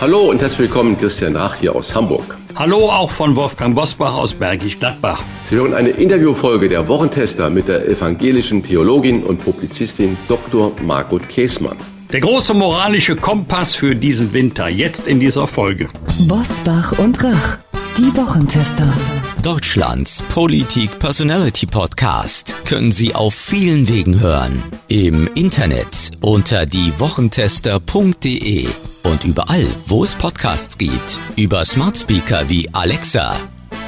Hallo und herzlich willkommen, Christian Rach hier aus Hamburg. Hallo auch von Wolfgang Bosbach aus Bergisch Gladbach. Sie hören eine Interviewfolge der Wochentester mit der evangelischen Theologin und Publizistin Dr. Margot Käßmann. Der große moralische Kompass für diesen Winter, jetzt in dieser Folge. Bosbach und Rach, die Wochentester. Deutschlands Politik Personality Podcast können Sie auf vielen Wegen hören. Im Internet unter diewochentester.de und überall, wo es Podcasts gibt. Über Smart Speaker wie Alexa.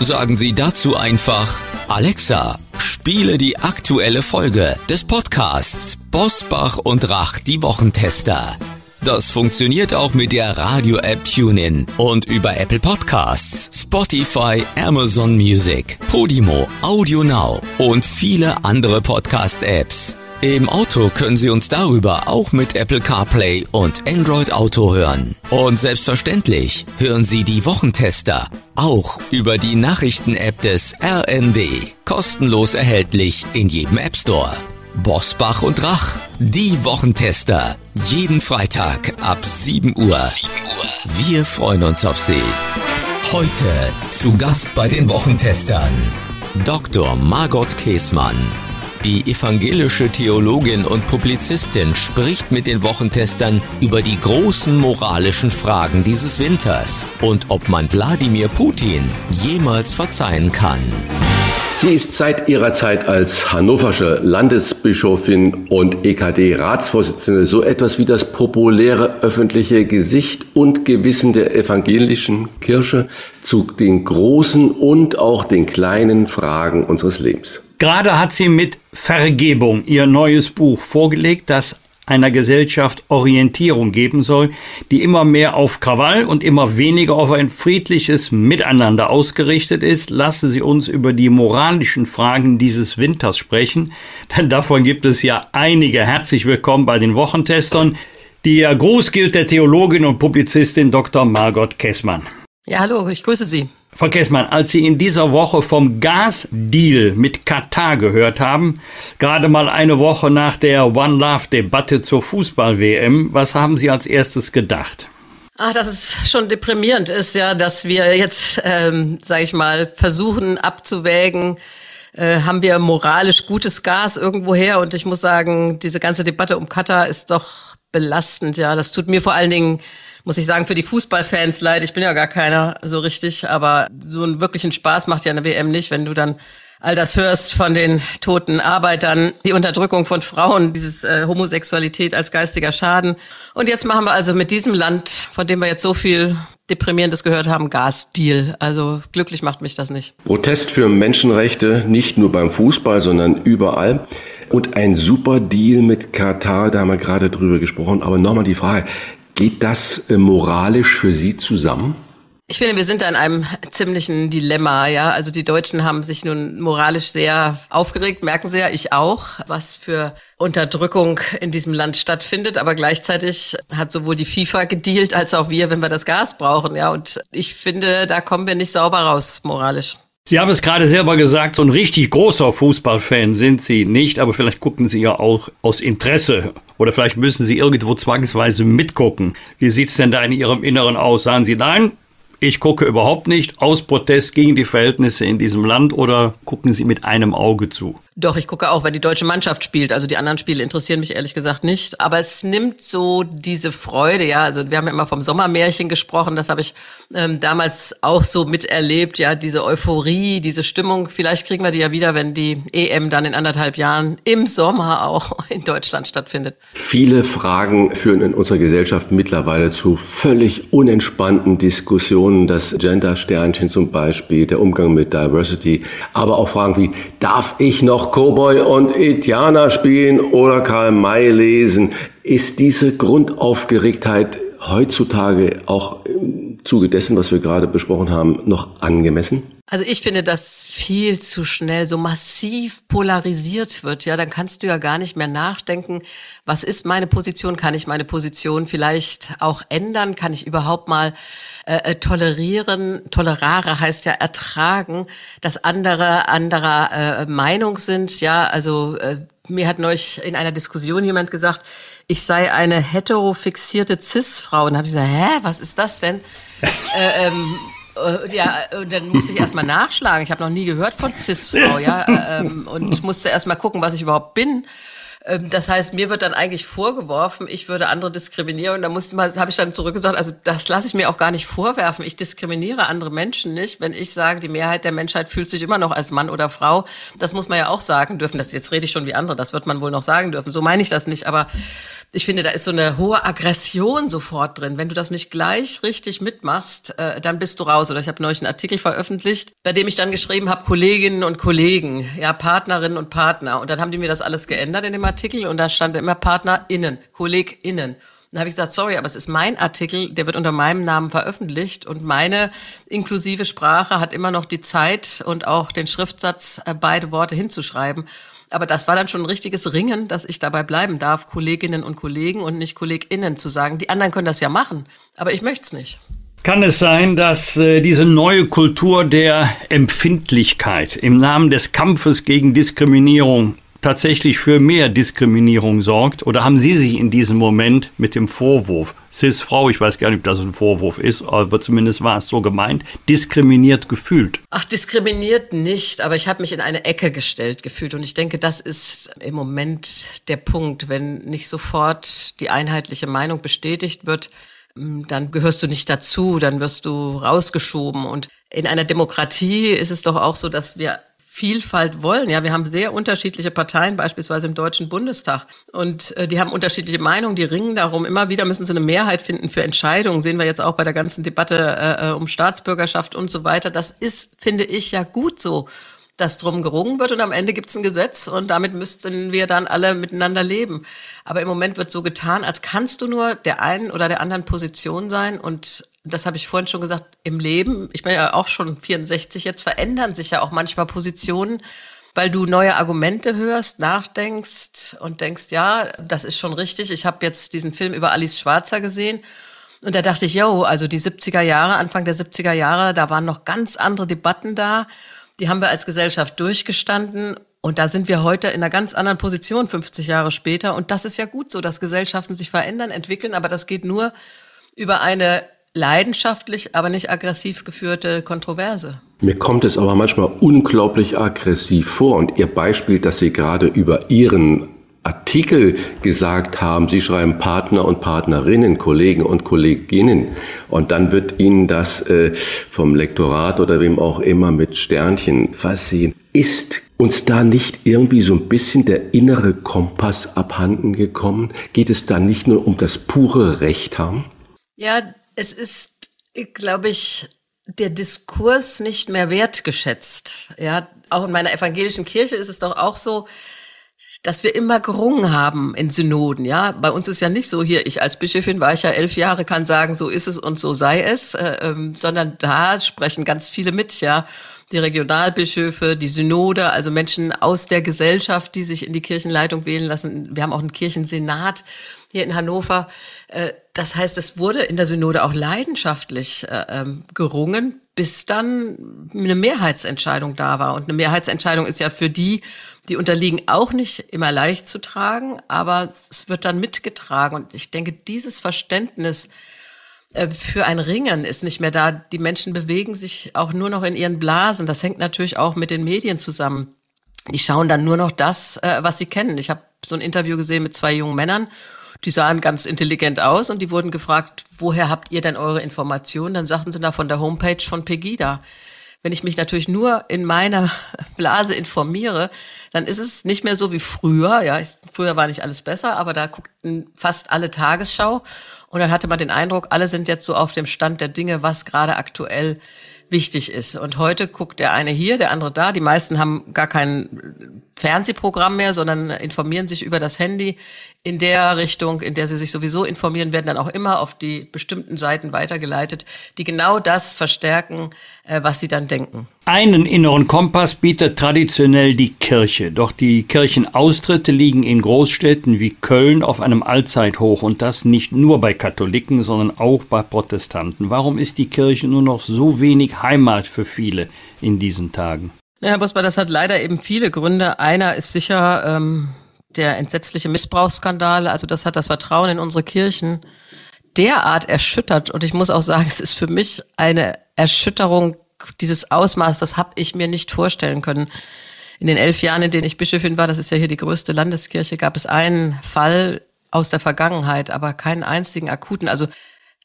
Sagen Sie dazu einfach Alexa, spiele die aktuelle Folge des Podcasts Bosbach und Rach, die Wochentester. Das funktioniert auch mit der Radio-App TuneIn und über Apple Podcasts, Spotify, Amazon Music, Podimo, Audio Now und viele andere Podcast-Apps. Im Auto können Sie uns darüber auch mit Apple CarPlay und Android Auto hören. Und selbstverständlich hören Sie die Wochentester auch über die Nachrichten-App des RND. Kostenlos erhältlich in jedem App Store. Bosbach und Rach, die Wochentester. Jeden Freitag ab 7 Uhr. Wir freuen uns auf Sie. Heute zu Gast bei den Wochentestern Dr. Margot Käßmann. Die evangelische Theologin und Publizistin spricht mit den Wochentestern über die großen moralischen Fragen dieses Winters und ob man Wladimir Putin jemals verzeihen kann. Sie ist seit ihrer Zeit als hannoversche Landesbischofin und EKD-Ratsvorsitzende so etwas wie das populäre öffentliche Gesicht und Gewissen der evangelischen Kirche zu den großen und auch den kleinen Fragen unseres Lebens. Gerade hat sie mit Vergebung ihr neues Buch vorgelegt, das einer Gesellschaft Orientierung geben soll, die immer mehr auf Krawall und immer weniger auf ein friedliches Miteinander ausgerichtet ist, lassen Sie uns über die moralischen Fragen dieses Winters sprechen, denn davon gibt es ja einige. Herzlich willkommen bei den Wochentestern. Die Gruß gilt der Theologin und Publizistin Dr. Margot Kessmann. Ja, hallo, ich grüße Sie. Frau Kessmann, als Sie in dieser Woche vom Gasdeal mit Katar gehört haben, gerade mal eine Woche nach der One Love Debatte zur Fußball-WM, was haben Sie als erstes gedacht? Ach, dass es schon deprimierend ist, ja, dass wir jetzt, ähm, sage ich mal, versuchen abzuwägen, äh, haben wir moralisch gutes Gas irgendwoher? Und ich muss sagen, diese ganze Debatte um Katar ist doch belastend, ja. Das tut mir vor allen Dingen muss ich sagen, für die Fußballfans leid. Ich bin ja gar keiner so richtig, aber so einen wirklichen Spaß macht ja eine WM nicht, wenn du dann all das hörst von den toten Arbeitern, die Unterdrückung von Frauen, dieses äh, Homosexualität als geistiger Schaden. Und jetzt machen wir also mit diesem Land, von dem wir jetzt so viel Deprimierendes gehört haben, Gasdeal. Also glücklich macht mich das nicht. Protest für Menschenrechte, nicht nur beim Fußball, sondern überall. Und ein super Deal mit Katar, da haben wir gerade drüber gesprochen. Aber nochmal die Frage, Geht das äh, moralisch für Sie zusammen? Ich finde, wir sind da in einem ziemlichen Dilemma, ja. Also die Deutschen haben sich nun moralisch sehr aufgeregt, merken Sie ja, ich auch, was für Unterdrückung in diesem Land stattfindet. Aber gleichzeitig hat sowohl die FIFA gedealt als auch wir, wenn wir das Gas brauchen, ja. Und ich finde, da kommen wir nicht sauber raus, moralisch. Sie haben es gerade selber gesagt, so ein richtig großer Fußballfan sind Sie nicht, aber vielleicht gucken Sie ja auch aus Interesse oder vielleicht müssen Sie irgendwo zwangsweise mitgucken. Wie sieht es denn da in Ihrem Inneren aus? Sagen Sie, nein, ich gucke überhaupt nicht aus Protest gegen die Verhältnisse in diesem Land oder gucken Sie mit einem Auge zu? Doch, ich gucke auch, wenn die deutsche Mannschaft spielt. Also die anderen Spiele interessieren mich ehrlich gesagt nicht. Aber es nimmt so diese Freude, ja. Also wir haben ja immer vom Sommermärchen gesprochen. Das habe ich ähm, damals auch so miterlebt, ja. Diese Euphorie, diese Stimmung. Vielleicht kriegen wir die ja wieder, wenn die EM dann in anderthalb Jahren im Sommer auch in Deutschland stattfindet. Viele Fragen führen in unserer Gesellschaft mittlerweile zu völlig unentspannten Diskussionen. Das Gender-Sternchen zum Beispiel, der Umgang mit Diversity. Aber auch Fragen wie, darf ich noch noch Cowboy und Indianer spielen oder Karl May lesen. Ist diese Grundaufgeregtheit heutzutage auch im Zuge dessen, was wir gerade besprochen haben, noch angemessen? Also ich finde, dass viel zu schnell so massiv polarisiert wird. Ja, dann kannst du ja gar nicht mehr nachdenken, was ist meine Position? Kann ich meine Position vielleicht auch ändern? Kann ich überhaupt mal äh, äh tolerieren? Tolerare heißt ja ertragen, dass andere anderer äh, Meinung sind. Ja, also äh, mir hat neulich in einer Diskussion jemand gesagt, ich sei eine heterofixierte Cis-Frau. Und habe ich gesagt, hä, was ist das denn? äh, ähm, äh, ja, und dann musste ich erstmal nachschlagen. Ich habe noch nie gehört von Cis-Frau, ja. Äh, ähm, und ich musste erstmal gucken, was ich überhaupt bin. Ähm, das heißt, mir wird dann eigentlich vorgeworfen, ich würde andere diskriminieren. Und da musste mal, habe ich dann zurückgesagt, also das lasse ich mir auch gar nicht vorwerfen. Ich diskriminiere andere Menschen nicht, wenn ich sage, die Mehrheit der Menschheit fühlt sich immer noch als Mann oder Frau. Das muss man ja auch sagen dürfen. Das jetzt rede ich schon wie andere. Das wird man wohl noch sagen dürfen. So meine ich das nicht. Aber ich finde, da ist so eine hohe Aggression sofort drin. Wenn du das nicht gleich richtig mitmachst, äh, dann bist du raus. Oder ich habe neulich einen Artikel veröffentlicht, bei dem ich dann geschrieben habe, Kolleginnen und Kollegen, ja, Partnerinnen und Partner. Und dann haben die mir das alles geändert in dem Artikel und da stand immer PartnerInnen, KollegInnen. Dann habe ich gesagt, sorry, aber es ist mein Artikel, der wird unter meinem Namen veröffentlicht und meine inklusive Sprache hat immer noch die Zeit und auch den Schriftsatz, äh, beide Worte hinzuschreiben. Aber das war dann schon ein richtiges Ringen, dass ich dabei bleiben darf, Kolleginnen und Kollegen und nicht KollegInnen zu sagen. Die anderen können das ja machen, aber ich möchte es nicht. Kann es sein, dass äh, diese neue Kultur der Empfindlichkeit im Namen des Kampfes gegen Diskriminierung tatsächlich für mehr Diskriminierung sorgt? Oder haben Sie sich in diesem Moment mit dem Vorwurf, Cis-Frau, ich weiß gar nicht, ob das ein Vorwurf ist, aber zumindest war es so gemeint, diskriminiert gefühlt? Ach, diskriminiert nicht, aber ich habe mich in eine Ecke gestellt gefühlt. Und ich denke, das ist im Moment der Punkt, wenn nicht sofort die einheitliche Meinung bestätigt wird, hm, dann gehörst du nicht dazu, dann wirst du rausgeschoben. Und in einer Demokratie ist es doch auch so, dass wir Vielfalt wollen. Ja, wir haben sehr unterschiedliche Parteien, beispielsweise im Deutschen Bundestag. Und äh, die haben unterschiedliche Meinungen, die ringen darum. Immer wieder müssen sie eine Mehrheit finden für Entscheidungen. Sehen wir jetzt auch bei der ganzen Debatte äh, äh, um Staatsbürgerschaft und so weiter. Das ist, finde ich, ja gut so dass drum gerungen wird und am Ende gibt es ein Gesetz und damit müssten wir dann alle miteinander leben. Aber im Moment wird so getan, als kannst du nur der einen oder der anderen Position sein und das habe ich vorhin schon gesagt, im Leben, ich bin ja auch schon 64, jetzt verändern sich ja auch manchmal Positionen, weil du neue Argumente hörst, nachdenkst und denkst, ja, das ist schon richtig. Ich habe jetzt diesen Film über Alice Schwarzer gesehen und da dachte ich, yo, also die 70er Jahre, Anfang der 70er Jahre, da waren noch ganz andere Debatten da. Die haben wir als Gesellschaft durchgestanden und da sind wir heute in einer ganz anderen Position, 50 Jahre später. Und das ist ja gut so, dass Gesellschaften sich verändern, entwickeln, aber das geht nur über eine leidenschaftlich, aber nicht aggressiv geführte Kontroverse. Mir kommt es aber manchmal unglaublich aggressiv vor und Ihr Beispiel, dass Sie gerade über Ihren Artikel gesagt haben, Sie schreiben Partner und Partnerinnen, Kollegen und Kolleginnen und dann wird Ihnen das äh, vom Lektorat oder wem auch immer mit Sternchen versehen. Ist uns da nicht irgendwie so ein bisschen der innere Kompass abhanden gekommen? Geht es da nicht nur um das pure Recht haben? Ja, es ist, glaube ich, der Diskurs nicht mehr wertgeschätzt. Ja, auch in meiner evangelischen Kirche ist es doch auch so, dass wir immer gerungen haben in Synoden. Ja, bei uns ist ja nicht so hier. Ich als Bischöfin war ich ja elf Jahre, kann sagen, so ist es und so sei es, äh, ähm, sondern da sprechen ganz viele mit. Ja, die Regionalbischöfe, die Synode, also Menschen aus der Gesellschaft, die sich in die Kirchenleitung wählen lassen. Wir haben auch einen Kirchensenat hier in Hannover. Äh, das heißt, es wurde in der Synode auch leidenschaftlich äh, ähm, gerungen, bis dann eine Mehrheitsentscheidung da war. Und eine Mehrheitsentscheidung ist ja für die, die unterliegen, auch nicht immer leicht zu tragen, aber es wird dann mitgetragen. Und ich denke, dieses Verständnis äh, für ein Ringen ist nicht mehr da. Die Menschen bewegen sich auch nur noch in ihren Blasen. Das hängt natürlich auch mit den Medien zusammen. Die schauen dann nur noch das, was sie kennen. Ich habe so ein Interview gesehen mit zwei jungen Männern die sahen ganz intelligent aus und die wurden gefragt, woher habt ihr denn eure Informationen? Dann sagten sie da von der Homepage von Pegida. Wenn ich mich natürlich nur in meiner Blase informiere, dann ist es nicht mehr so wie früher. Ja, früher war nicht alles besser, aber da guckten fast alle Tagesschau und dann hatte man den Eindruck, alle sind jetzt so auf dem Stand der Dinge, was gerade aktuell wichtig ist. Und heute guckt der eine hier, der andere da. Die meisten haben gar kein Fernsehprogramm mehr, sondern informieren sich über das Handy in der Richtung, in der sie sich sowieso informieren, werden dann auch immer auf die bestimmten Seiten weitergeleitet, die genau das verstärken, was sie dann denken. Einen inneren Kompass bietet traditionell die Kirche, doch die Kirchenaustritte liegen in Großstädten wie Köln auf einem Allzeithoch und das nicht nur bei Katholiken, sondern auch bei Protestanten. Warum ist die Kirche nur noch so wenig Heimat für viele in diesen Tagen? Ja, Herr Busper, das hat leider eben viele Gründe. Einer ist sicher ähm, der entsetzliche Missbrauchsskandal. Also das hat das Vertrauen in unsere Kirchen derart erschüttert. Und ich muss auch sagen, es ist für mich eine Erschütterung dieses Ausmaß, das habe ich mir nicht vorstellen können. In den elf Jahren, in denen ich Bischöfin war, das ist ja hier die größte Landeskirche, gab es einen Fall aus der Vergangenheit, aber keinen einzigen akuten. Also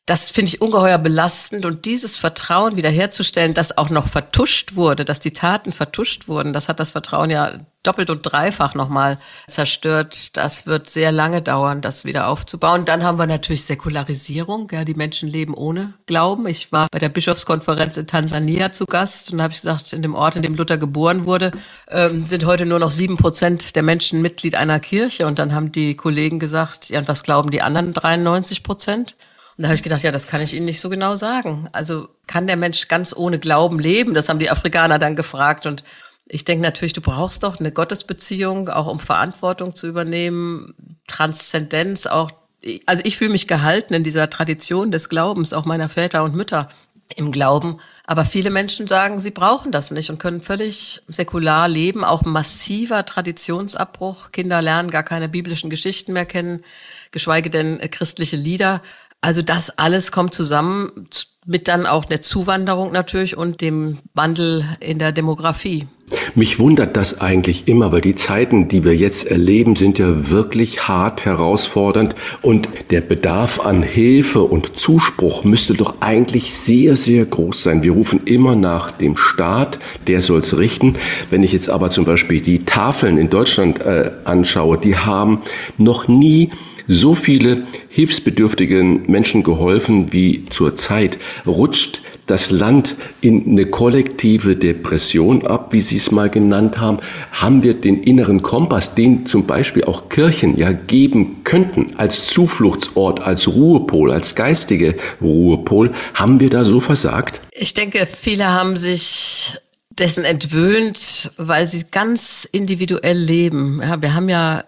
das finde ich ungeheuer belastend und dieses Vertrauen wiederherzustellen, das auch noch vertuscht wurde, dass die Taten vertuscht wurden, das hat das Vertrauen ja doppelt und dreifach nochmal zerstört. Das wird sehr lange dauern, das wieder aufzubauen. Dann haben wir natürlich Säkularisierung. Ja, die Menschen leben ohne Glauben. Ich war bei der Bischofskonferenz in Tansania zu Gast und habe gesagt, in dem Ort, in dem Luther geboren wurde, ähm, sind heute nur noch sieben Prozent der Menschen Mitglied einer Kirche. Und dann haben die Kollegen gesagt, ja, und was glauben die anderen 93 Prozent? Und da habe ich gedacht, ja, das kann ich Ihnen nicht so genau sagen. Also kann der Mensch ganz ohne Glauben leben? Das haben die Afrikaner dann gefragt. Und ich denke natürlich, du brauchst doch eine Gottesbeziehung, auch um Verantwortung zu übernehmen, Transzendenz, auch. Also ich fühle mich gehalten in dieser Tradition des Glaubens, auch meiner Väter und Mütter im Glauben. Aber viele Menschen sagen, sie brauchen das nicht und können völlig säkular leben. Auch massiver Traditionsabbruch. Kinder lernen gar keine biblischen Geschichten mehr kennen, geschweige denn christliche Lieder. Also das alles kommt zusammen mit dann auch der Zuwanderung natürlich und dem Wandel in der Demografie. Mich wundert das eigentlich immer, weil die Zeiten, die wir jetzt erleben, sind ja wirklich hart herausfordernd und der Bedarf an Hilfe und Zuspruch müsste doch eigentlich sehr, sehr groß sein. Wir rufen immer nach dem Staat, der soll es richten. Wenn ich jetzt aber zum Beispiel die Tafeln in Deutschland äh, anschaue, die haben noch nie so viele hilfsbedürftigen Menschen geholfen wie zurzeit, rutscht das Land in eine kollektive Depression ab, wie Sie es mal genannt haben, haben wir den inneren Kompass, den zum Beispiel auch Kirchen ja geben könnten, als Zufluchtsort, als Ruhepol, als geistige Ruhepol, haben wir da so versagt? Ich denke, viele haben sich dessen entwöhnt, weil sie ganz individuell leben. Ja, wir haben ja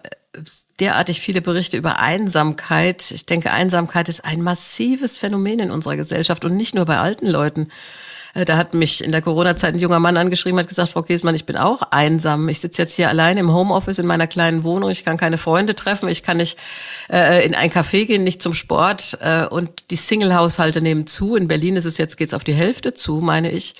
derartig viele Berichte über Einsamkeit. Ich denke, Einsamkeit ist ein massives Phänomen in unserer Gesellschaft und nicht nur bei alten Leuten. Äh, da hat mich in der Corona-Zeit ein junger Mann angeschrieben, hat gesagt, Frau Giesmann, ich bin auch einsam. Ich sitze jetzt hier alleine im Homeoffice in meiner kleinen Wohnung. Ich kann keine Freunde treffen. Ich kann nicht äh, in ein Café gehen, nicht zum Sport. Äh, und die Single-Haushalte nehmen zu. In Berlin ist es jetzt, geht's auf die Hälfte zu, meine ich.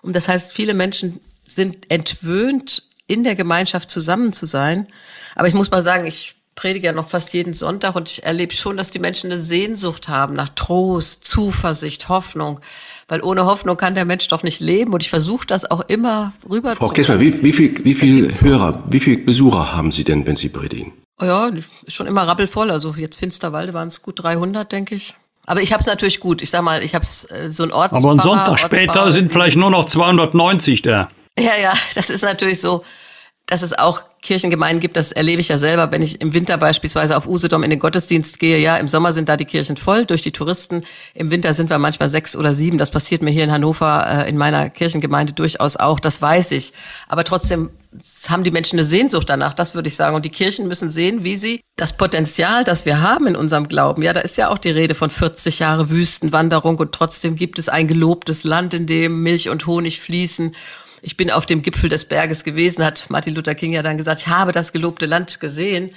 Und das heißt, viele Menschen sind entwöhnt, in der Gemeinschaft zusammen zu sein. Aber ich muss mal sagen, ich predige ja noch fast jeden Sonntag und ich erlebe schon, dass die Menschen eine Sehnsucht haben nach Trost, Zuversicht, Hoffnung. Weil ohne Hoffnung kann der Mensch doch nicht leben und ich versuche das auch immer rüber Frau zu Kessler, wie, wie viel, wie viel Hörer, wie viel Besucher haben Sie denn, wenn Sie predigen? Oh ja, ist schon immer rappelvoll. Also jetzt Finsterwalde waren es gut 300, denke ich. Aber ich habe es natürlich gut. Ich sag mal, ich habe äh, so ein Orts. Aber ein Sonntag später sind vielleicht nur noch 290 da. Ja, ja, das ist natürlich so dass es auch Kirchengemeinden gibt, das erlebe ich ja selber, wenn ich im Winter beispielsweise auf Usedom in den Gottesdienst gehe. Ja, im Sommer sind da die Kirchen voll durch die Touristen. Im Winter sind wir manchmal sechs oder sieben. Das passiert mir hier in Hannover äh, in meiner Kirchengemeinde durchaus auch. Das weiß ich. Aber trotzdem haben die Menschen eine Sehnsucht danach, das würde ich sagen. Und die Kirchen müssen sehen, wie sie das Potenzial, das wir haben in unserem Glauben, ja, da ist ja auch die Rede von 40 Jahre Wüstenwanderung und trotzdem gibt es ein gelobtes Land, in dem Milch und Honig fließen ich bin auf dem Gipfel des Berges gewesen, hat Martin Luther King ja dann gesagt, ich habe das gelobte Land gesehen,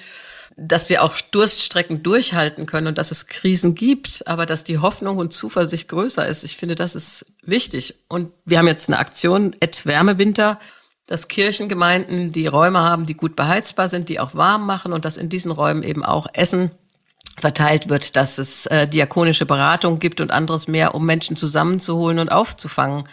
dass wir auch Durststrecken durchhalten können und dass es Krisen gibt, aber dass die Hoffnung und Zuversicht größer ist. Ich finde, das ist wichtig. Und wir haben jetzt eine Aktion, Ed Wärmewinter, dass Kirchengemeinden die Räume haben, die gut beheizbar sind, die auch warm machen und dass in diesen Räumen eben auch Essen verteilt wird, dass es äh, diakonische Beratung gibt und anderes mehr, um Menschen zusammenzuholen und aufzufangen.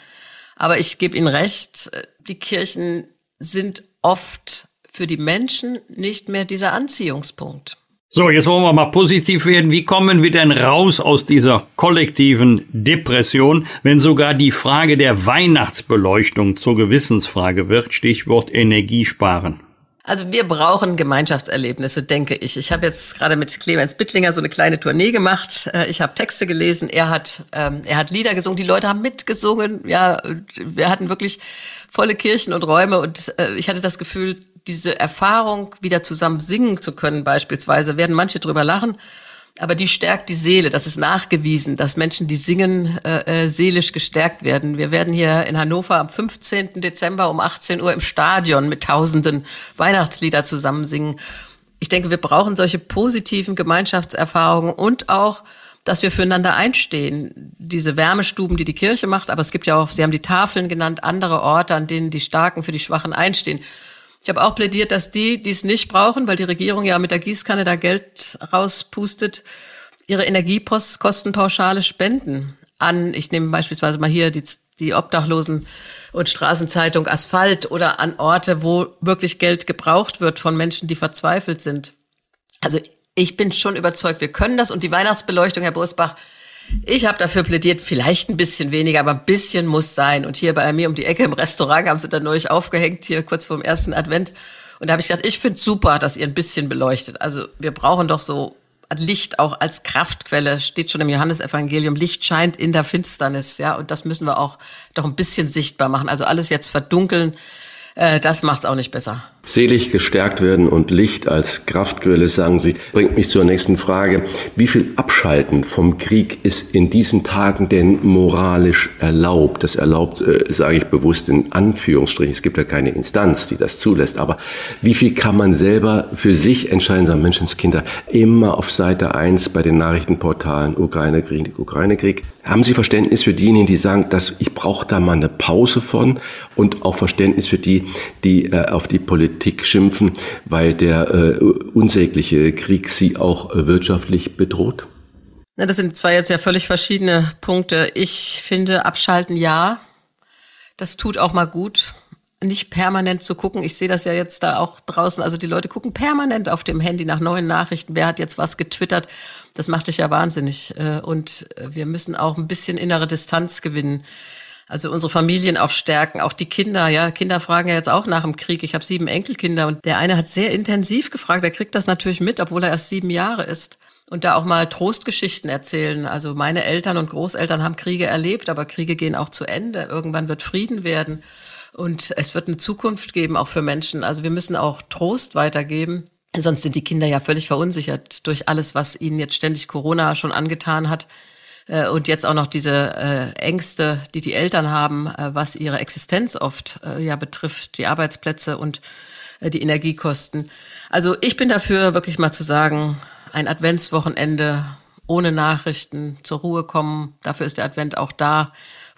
Aber ich gebe Ihnen recht, die Kirchen sind oft für die Menschen nicht mehr dieser Anziehungspunkt. So, jetzt wollen wir mal positiv werden. Wie kommen wir denn raus aus dieser kollektiven Depression, wenn sogar die Frage der Weihnachtsbeleuchtung zur Gewissensfrage wird? Stichwort Energiesparen. Also wir brauchen Gemeinschaftserlebnisse, denke ich. Ich habe jetzt gerade mit Clemens Bittlinger so eine kleine Tournee gemacht. Äh, ich habe Texte gelesen, er hat, ähm, er hat Lieder gesungen, die Leute haben mitgesungen. Ja, wir hatten wirklich volle Kirchen und Räume und äh, ich hatte das Gefühl, diese Erfahrung wieder zusammen singen zu können beispielsweise, werden manche drüber lachen aber die stärkt die Seele. Das ist nachgewiesen, dass Menschen, die singen, äh, äh, seelisch gestärkt werden. Wir werden hier in Hannover am 15. Dezember um 18 Uhr im Stadion mit tausenden Weihnachtslieder zusammen singen. Ich denke, wir brauchen solche positiven Gemeinschaftserfahrungen und auch, dass wir füreinander einstehen. Diese Wärmestuben, die die Kirche macht, aber es gibt ja auch, Sie haben die Tafeln genannt, andere Orte, an denen die Starken für die Schwachen einstehen. Ich habe auch plädiert, dass die, die es nicht brauchen, weil die Regierung ja mit der Gießkanne da Geld rauspustet, ihre Energiekostenpauschale spenden an, ich nehme beispielsweise mal hier die, die Obdachlosen und Straßenzeitung Asphalt oder an Orte, wo wirklich Geld gebraucht wird von Menschen, die verzweifelt sind. Also ich bin schon überzeugt, wir können das und die Weihnachtsbeleuchtung, Herr Bosbach, ich habe dafür plädiert, vielleicht ein bisschen weniger, aber ein bisschen muss sein. Und hier bei mir um die Ecke im Restaurant haben sie dann neulich aufgehängt, hier kurz vor dem ersten Advent. Und da habe ich gesagt, ich finde super, dass ihr ein bisschen beleuchtet. Also wir brauchen doch so Licht auch als Kraftquelle, steht schon im Johannesevangelium, Licht scheint in der Finsternis, ja, und das müssen wir auch doch ein bisschen sichtbar machen. Also alles jetzt verdunkeln, äh, das macht's auch nicht besser. Selig gestärkt werden und Licht als Kraftquelle, sagen Sie, bringt mich zur nächsten Frage. Wie viel Abschalten vom Krieg ist in diesen Tagen denn moralisch erlaubt? Das erlaubt, äh, sage ich bewusst in Anführungsstrichen. Es gibt ja keine Instanz, die das zulässt. Aber wie viel kann man selber für sich entscheiden, sagen Menschenskinder, immer auf Seite eins bei den Nachrichtenportalen Ukraine-Krieg, Ukraine-Krieg? Haben Sie Verständnis für diejenigen, die sagen, dass ich brauche da mal eine Pause von und auch Verständnis für die, die äh, auf die Politik Politik schimpfen, weil der äh, unsägliche Krieg sie auch äh, wirtschaftlich bedroht? Na, das sind zwar jetzt ja völlig verschiedene Punkte. Ich finde, abschalten ja. Das tut auch mal gut. Nicht permanent zu gucken. Ich sehe das ja jetzt da auch draußen. Also die Leute gucken permanent auf dem Handy nach neuen Nachrichten. Wer hat jetzt was getwittert? Das macht dich ja wahnsinnig. Äh, und wir müssen auch ein bisschen innere Distanz gewinnen also unsere Familien auch stärken, auch die Kinder. Ja, Kinder fragen ja jetzt auch nach dem Krieg. Ich habe sieben Enkelkinder und der eine hat sehr intensiv gefragt. Er kriegt das natürlich mit, obwohl er erst sieben Jahre ist. Und da auch mal Trostgeschichten erzählen. Also meine Eltern und Großeltern haben Kriege erlebt, aber Kriege gehen auch zu Ende. Irgendwann wird Frieden werden. Und es wird eine Zukunft geben, auch für Menschen. Also wir müssen auch Trost weitergeben. Sonst sind die Kinder ja völlig verunsichert durch alles, was ihnen jetzt ständig Corona schon angetan hat. Äh, und jetzt auch noch diese äh, Ängste, die die Eltern haben, äh, was ihre Existenz oft äh, ja betrifft, die Arbeitsplätze und äh, die Energiekosten. Also ich bin dafür, wirklich mal zu sagen, ein Adventswochenende ohne Nachrichten zur Ruhe kommen. Dafür ist der Advent auch da.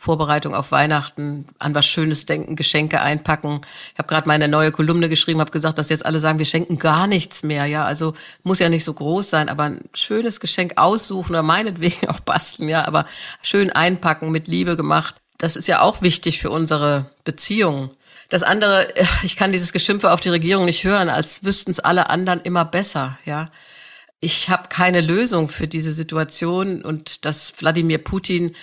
Vorbereitung auf Weihnachten, an was Schönes denken, Geschenke einpacken. Ich habe gerade meine neue Kolumne geschrieben, habe gesagt, dass jetzt alle sagen, wir schenken gar nichts mehr. Ja, also muss ja nicht so groß sein, aber ein schönes Geschenk aussuchen oder meinetwegen auch basteln, ja, aber schön einpacken, mit Liebe gemacht. Das ist ja auch wichtig für unsere Beziehungen. Das andere, ich kann dieses Geschimpfe auf die Regierung nicht hören, als wüssten es alle anderen immer besser, ja. Ich habe keine Lösung für diese Situation und dass Wladimir Putin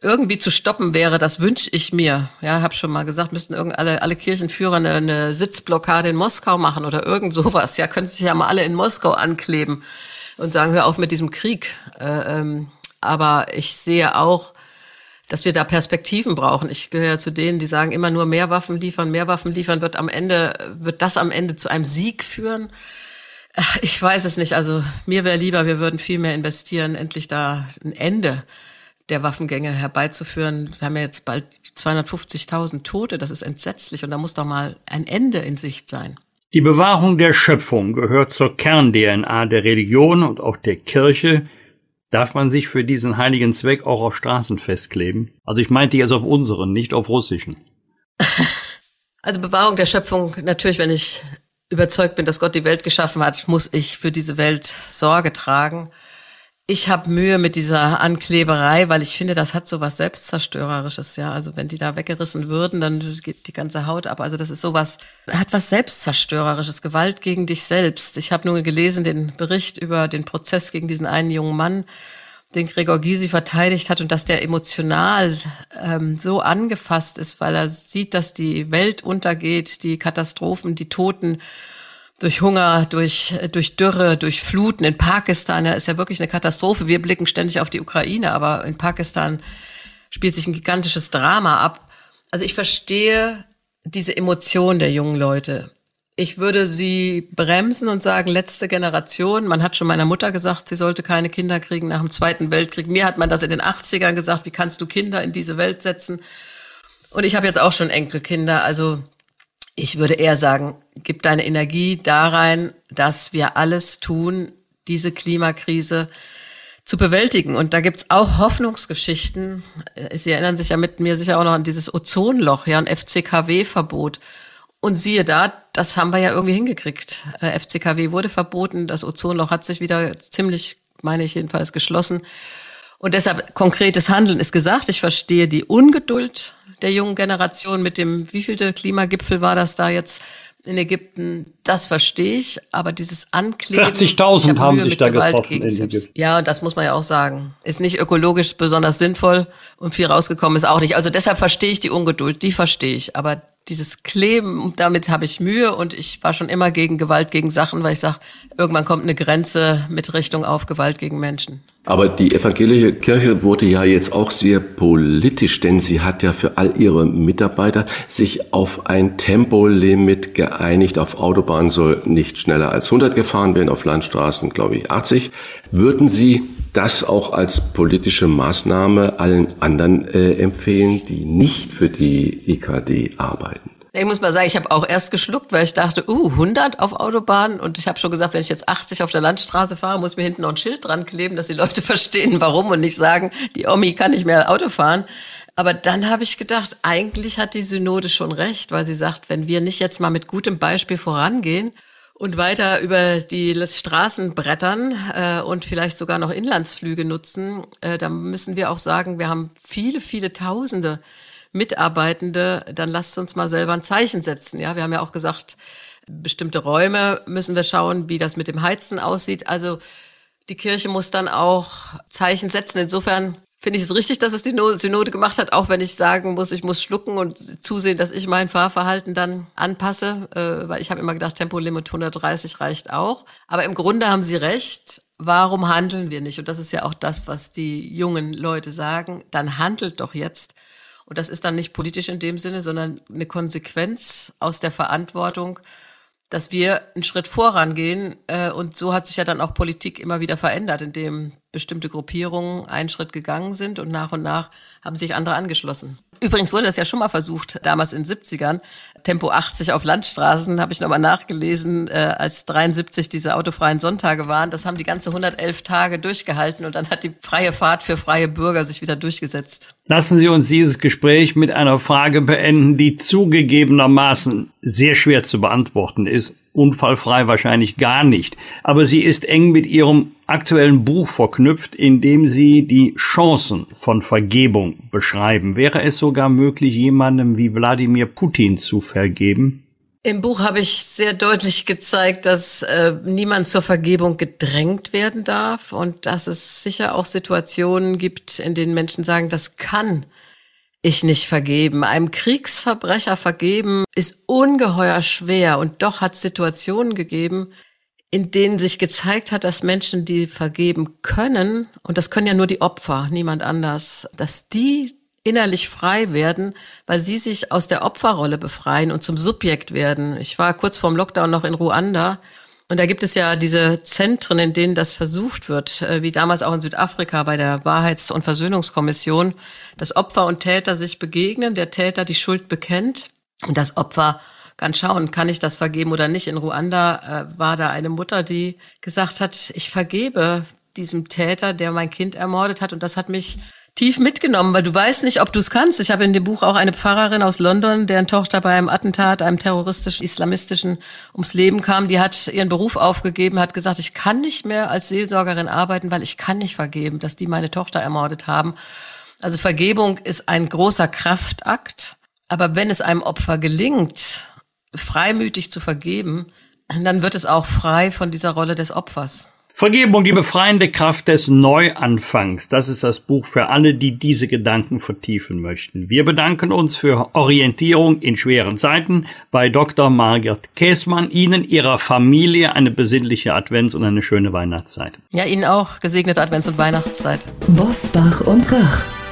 irgendwie zu stoppen wäre, das wünsche ich mir. Ja, habe schon mal gesagt, müssten irgend alle, alle Kirchenführer eine, eine Sitzblockade in Moskau machen oder irgend sowas. Ja, können sich ja mal alle in Moskau ankleben und sagen, hör auf mit diesem Krieg. Äh, ähm, aber ich sehe auch, dass wir da Perspektiven brauchen. Ich gehöre zu denen, die sagen, immer nur mehr Waffen liefern, mehr Waffen liefern, wird am Ende, wird das am Ende zu einem Sieg führen? Ich weiß es nicht. Also mir wäre lieber, wir würden viel mehr investieren, endlich da ein Ende der Waffengänge herbeizuführen. Wir haben ja jetzt bald 250.000 Tote, das ist entsetzlich und da muss doch mal ein Ende in Sicht sein. Die Bewahrung der Schöpfung gehört zur Kern-DNA der Religion und auch der Kirche. Darf man sich für diesen heiligen Zweck auch auf Straßen festkleben? Also ich meinte jetzt auf unseren, nicht auf russischen. Also Bewahrung der Schöpfung, natürlich, wenn ich überzeugt bin, dass Gott die Welt geschaffen hat, muss ich für diese Welt Sorge tragen. Ich habe Mühe mit dieser Ankleberei, weil ich finde, das hat so was Selbstzerstörerisches, ja. Also wenn die da weggerissen würden, dann geht die ganze Haut ab. Also das ist sowas, hat was Selbstzerstörerisches, Gewalt gegen dich selbst. Ich habe nur gelesen den Bericht über den Prozess gegen diesen einen jungen Mann, den Gregor Gysi verteidigt hat und dass der emotional ähm, so angefasst ist, weil er sieht, dass die Welt untergeht, die Katastrophen, die Toten durch Hunger, durch, durch Dürre, durch Fluten in Pakistan. Ja, ist ja wirklich eine Katastrophe. Wir blicken ständig auf die Ukraine, aber in Pakistan spielt sich ein gigantisches Drama ab. Also ich verstehe diese Emotion der jungen Leute. Ich würde sie bremsen und sagen, letzte Generation. Man hat schon meiner Mutter gesagt, sie sollte keine Kinder kriegen nach dem Zweiten Weltkrieg. Mir hat man das in den 80ern gesagt, wie kannst du Kinder in diese Welt setzen? Und ich habe jetzt auch schon Enkelkinder. Also ich würde eher sagen, gib deine Energie da rein, dass wir alles tun, diese Klimakrise zu bewältigen. Und da gibt's auch Hoffnungsgeschichten. Sie erinnern sich ja mit mir sicher auch noch an dieses Ozonloch, ja, ein FCKW-Verbot. Und siehe da, das haben wir ja irgendwie hingekriegt. Äh, FCKW wurde verboten, das Ozonloch hat sich wieder ziemlich, meine ich jedenfalls, geschlossen. Und deshalb konkretes Handeln ist gesagt. Ich verstehe die Ungeduld der jungen Generation mit dem, wie vielte Klimagipfel war das da jetzt in Ägypten? Das verstehe ich, aber dieses Ankleben. 40.000 haben sich da Gewalt getroffen in Ägypten. Ja, das muss man ja auch sagen. Ist nicht ökologisch besonders sinnvoll und viel rausgekommen ist auch nicht. Also deshalb verstehe ich die Ungeduld, die verstehe ich. Aber dieses Kleben, damit habe ich Mühe und ich war schon immer gegen Gewalt gegen Sachen, weil ich sage, irgendwann kommt eine Grenze mit Richtung auf Gewalt gegen Menschen. Aber die evangelische Kirche wurde ja jetzt auch sehr politisch, denn sie hat ja für all ihre Mitarbeiter sich auf ein Tempolimit geeinigt. Auf Autobahnen soll nicht schneller als 100 gefahren werden, auf Landstraßen glaube ich 80. Würden Sie das auch als politische Maßnahme allen anderen äh, empfehlen, die nicht für die EKD arbeiten? Ich muss mal sagen, ich habe auch erst geschluckt, weil ich dachte, uh, 100 auf Autobahn. Und ich habe schon gesagt, wenn ich jetzt 80 auf der Landstraße fahre, muss mir hinten noch ein Schild dran kleben, dass die Leute verstehen, warum und nicht sagen, die Omi kann nicht mehr Auto fahren. Aber dann habe ich gedacht, eigentlich hat die Synode schon recht, weil sie sagt, wenn wir nicht jetzt mal mit gutem Beispiel vorangehen und weiter über die Straßen brettern äh, und vielleicht sogar noch Inlandsflüge nutzen, äh, dann müssen wir auch sagen, wir haben viele, viele Tausende Mitarbeitende, dann lasst uns mal selber ein Zeichen setzen. Ja, wir haben ja auch gesagt, bestimmte Räume müssen wir schauen, wie das mit dem Heizen aussieht. Also die Kirche muss dann auch Zeichen setzen. Insofern finde ich es richtig, dass es die Synode gemacht hat, auch wenn ich sagen muss, ich muss schlucken und zusehen, dass ich mein Fahrverhalten dann anpasse, äh, weil ich habe immer gedacht, Tempolimit 130 reicht auch. Aber im Grunde haben Sie recht. Warum handeln wir nicht? Und das ist ja auch das, was die jungen Leute sagen. Dann handelt doch jetzt. Und das ist dann nicht politisch in dem Sinne, sondern eine Konsequenz aus der Verantwortung, dass wir einen Schritt vorangehen. Äh, und so hat sich ja dann auch Politik immer wieder verändert, indem bestimmte Gruppierungen einen Schritt gegangen sind und nach und nach haben sich andere angeschlossen. Übrigens wurde das ja schon mal versucht, damals in den 70ern. Tempo 80 auf Landstraßen, habe ich nochmal nachgelesen, äh, als 73 diese autofreien Sonntage waren. Das haben die ganze 111 Tage durchgehalten und dann hat die freie Fahrt für freie Bürger sich wieder durchgesetzt. Lassen Sie uns dieses Gespräch mit einer Frage beenden, die zugegebenermaßen sehr schwer zu beantworten ist unfallfrei wahrscheinlich gar nicht. Aber sie ist eng mit ihrem aktuellen Buch verknüpft, in dem sie die Chancen von Vergebung beschreiben. Wäre es sogar möglich, jemandem wie Wladimir Putin zu vergeben? Im Buch habe ich sehr deutlich gezeigt, dass äh, niemand zur Vergebung gedrängt werden darf und dass es sicher auch Situationen gibt, in denen Menschen sagen, das kann ich nicht vergeben. Einem Kriegsverbrecher vergeben ist ungeheuer schwer und doch hat es Situationen gegeben, in denen sich gezeigt hat, dass Menschen, die vergeben können, und das können ja nur die Opfer, niemand anders, dass die innerlich frei werden, weil sie sich aus der Opferrolle befreien und zum Subjekt werden. Ich war kurz vorm Lockdown noch in Ruanda und da gibt es ja diese Zentren, in denen das versucht wird, äh, wie damals auch in Südafrika bei der Wahrheits- und Versöhnungskommission, dass Opfer und Täter sich begegnen, der Täter die Schuld bekennt und das Opfer kann schauen, kann ich das vergeben oder nicht. In Ruanda äh, war da eine Mutter, die gesagt hat, ich vergebe diesem Täter, der mein Kind ermordet hat und das hat mich tief mitgenommen, weil du weißt nicht, ob du es kannst. Ich habe in dem Buch auch eine Pfarrerin aus London, deren Tochter bei einem Attentat, einem terroristisch-islamistischen, ums Leben kam. Die hat ihren Beruf aufgegeben, hat gesagt, ich kann nicht mehr als Seelsorgerin arbeiten, weil ich kann nicht vergeben, dass die meine Tochter ermordet haben. Also Vergebung ist ein großer Kraftakt. Aber wenn es einem Opfer gelingt, freimütig zu vergeben, dann wird es auch frei von dieser Rolle des Opfers. Vergebung, die befreiende Kraft des Neuanfangs. Das ist das Buch für alle, die diese Gedanken vertiefen möchten. Wir bedanken uns für Orientierung in schweren Zeiten bei Dr. Margret Käßmann. Ihnen, Ihrer Familie eine besinnliche Advents- und eine schöne Weihnachtszeit. Ja, Ihnen auch gesegnete Advents- und Weihnachtszeit. Bosbach und Rach.